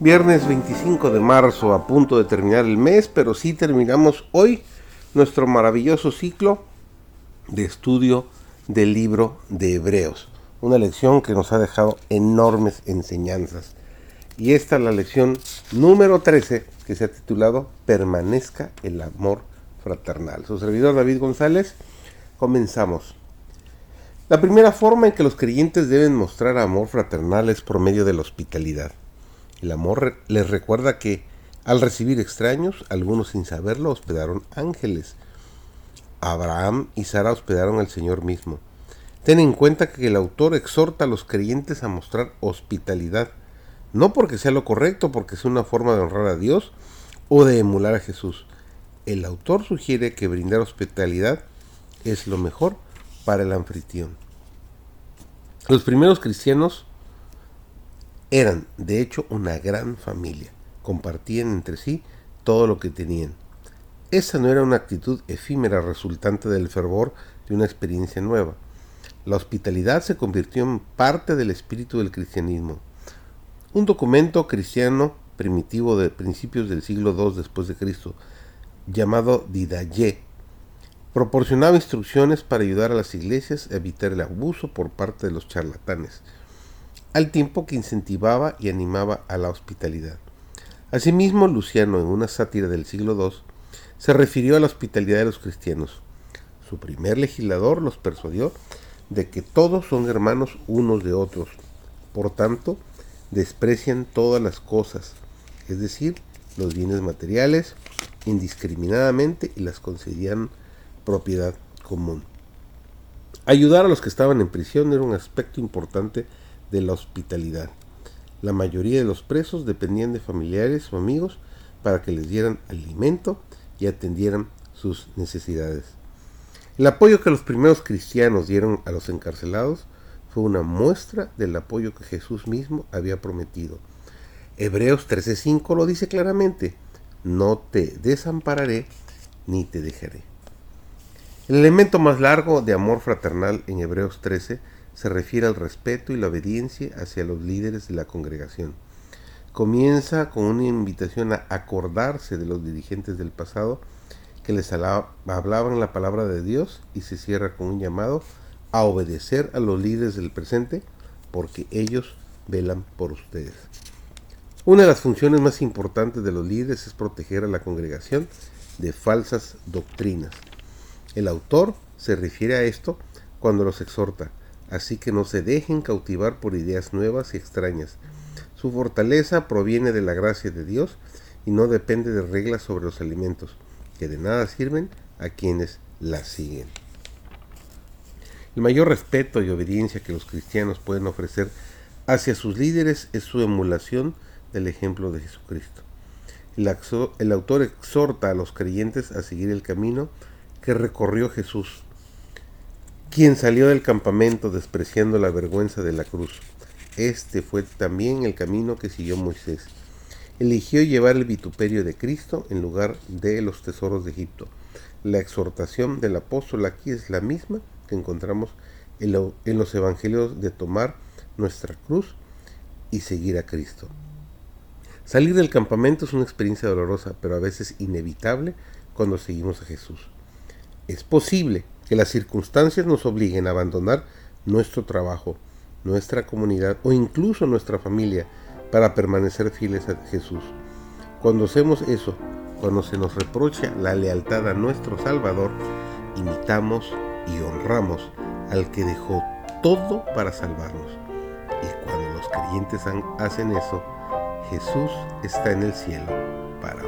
Viernes 25 de marzo, a punto de terminar el mes, pero sí terminamos hoy nuestro maravilloso ciclo de estudio del libro de Hebreos. Una lección que nos ha dejado enormes enseñanzas. Y esta es la lección número 13 que se ha titulado Permanezca el amor fraternal. Su servidor David González, comenzamos. La primera forma en que los creyentes deben mostrar amor fraternal es por medio de la hospitalidad. El amor les recuerda que al recibir extraños, algunos sin saberlo hospedaron ángeles. Abraham y Sara hospedaron al Señor mismo. Ten en cuenta que el autor exhorta a los creyentes a mostrar hospitalidad, no porque sea lo correcto, porque es una forma de honrar a Dios o de emular a Jesús. El autor sugiere que brindar hospitalidad es lo mejor para el anfitrión. Los primeros cristianos eran, de hecho, una gran familia. Compartían entre sí todo lo que tenían. Esa no era una actitud efímera resultante del fervor de una experiencia nueva. La hospitalidad se convirtió en parte del espíritu del cristianismo. Un documento cristiano primitivo de principios del siglo II después de Cristo, llamado Didaye, proporcionaba instrucciones para ayudar a las iglesias a evitar el abuso por parte de los charlatanes al tiempo que incentivaba y animaba a la hospitalidad. Asimismo, Luciano, en una sátira del siglo II, se refirió a la hospitalidad de los cristianos. Su primer legislador los persuadió de que todos son hermanos unos de otros, por tanto, desprecian todas las cosas, es decir, los bienes materiales, indiscriminadamente y las consideran propiedad común. Ayudar a los que estaban en prisión era un aspecto importante de la hospitalidad. La mayoría de los presos dependían de familiares o amigos para que les dieran alimento y atendieran sus necesidades. El apoyo que los primeros cristianos dieron a los encarcelados fue una muestra del apoyo que Jesús mismo había prometido. Hebreos 13:5 lo dice claramente, no te desampararé ni te dejaré. El elemento más largo de amor fraternal en Hebreos 13 se refiere al respeto y la obediencia hacia los líderes de la congregación. Comienza con una invitación a acordarse de los dirigentes del pasado que les hablaban la palabra de Dios y se cierra con un llamado a obedecer a los líderes del presente porque ellos velan por ustedes. Una de las funciones más importantes de los líderes es proteger a la congregación de falsas doctrinas. El autor se refiere a esto cuando los exhorta así que no se dejen cautivar por ideas nuevas y extrañas. Su fortaleza proviene de la gracia de Dios y no depende de reglas sobre los alimentos, que de nada sirven a quienes las siguen. El mayor respeto y obediencia que los cristianos pueden ofrecer hacia sus líderes es su emulación del ejemplo de Jesucristo. El, autor exhorta a los creyentes a seguir el camino que recorrió Jesús quien salió del campamento despreciando la vergüenza de la cruz. Este fue también el camino que siguió Moisés. Eligió llevar el vituperio de Cristo en lugar de los tesoros de Egipto. La exhortación del apóstol aquí es la misma que encontramos en, los evangelios de tomar nuestra cruz y seguir a Cristo. Salir del campamento es una experiencia dolorosa, pero a veces inevitable cuando seguimos a Jesús. Es posible que las circunstancias nos obliguen a abandonar nuestro trabajo, nuestra comunidad o incluso nuestra familia para permanecer fieles a Jesús. Cuando hacemos eso, cuando se nos reprocha la lealtad a nuestro Salvador, imitamos y honramos al que dejó todo para salvarnos. Y cuando los creyentes hacen eso, Jesús está en el cielo para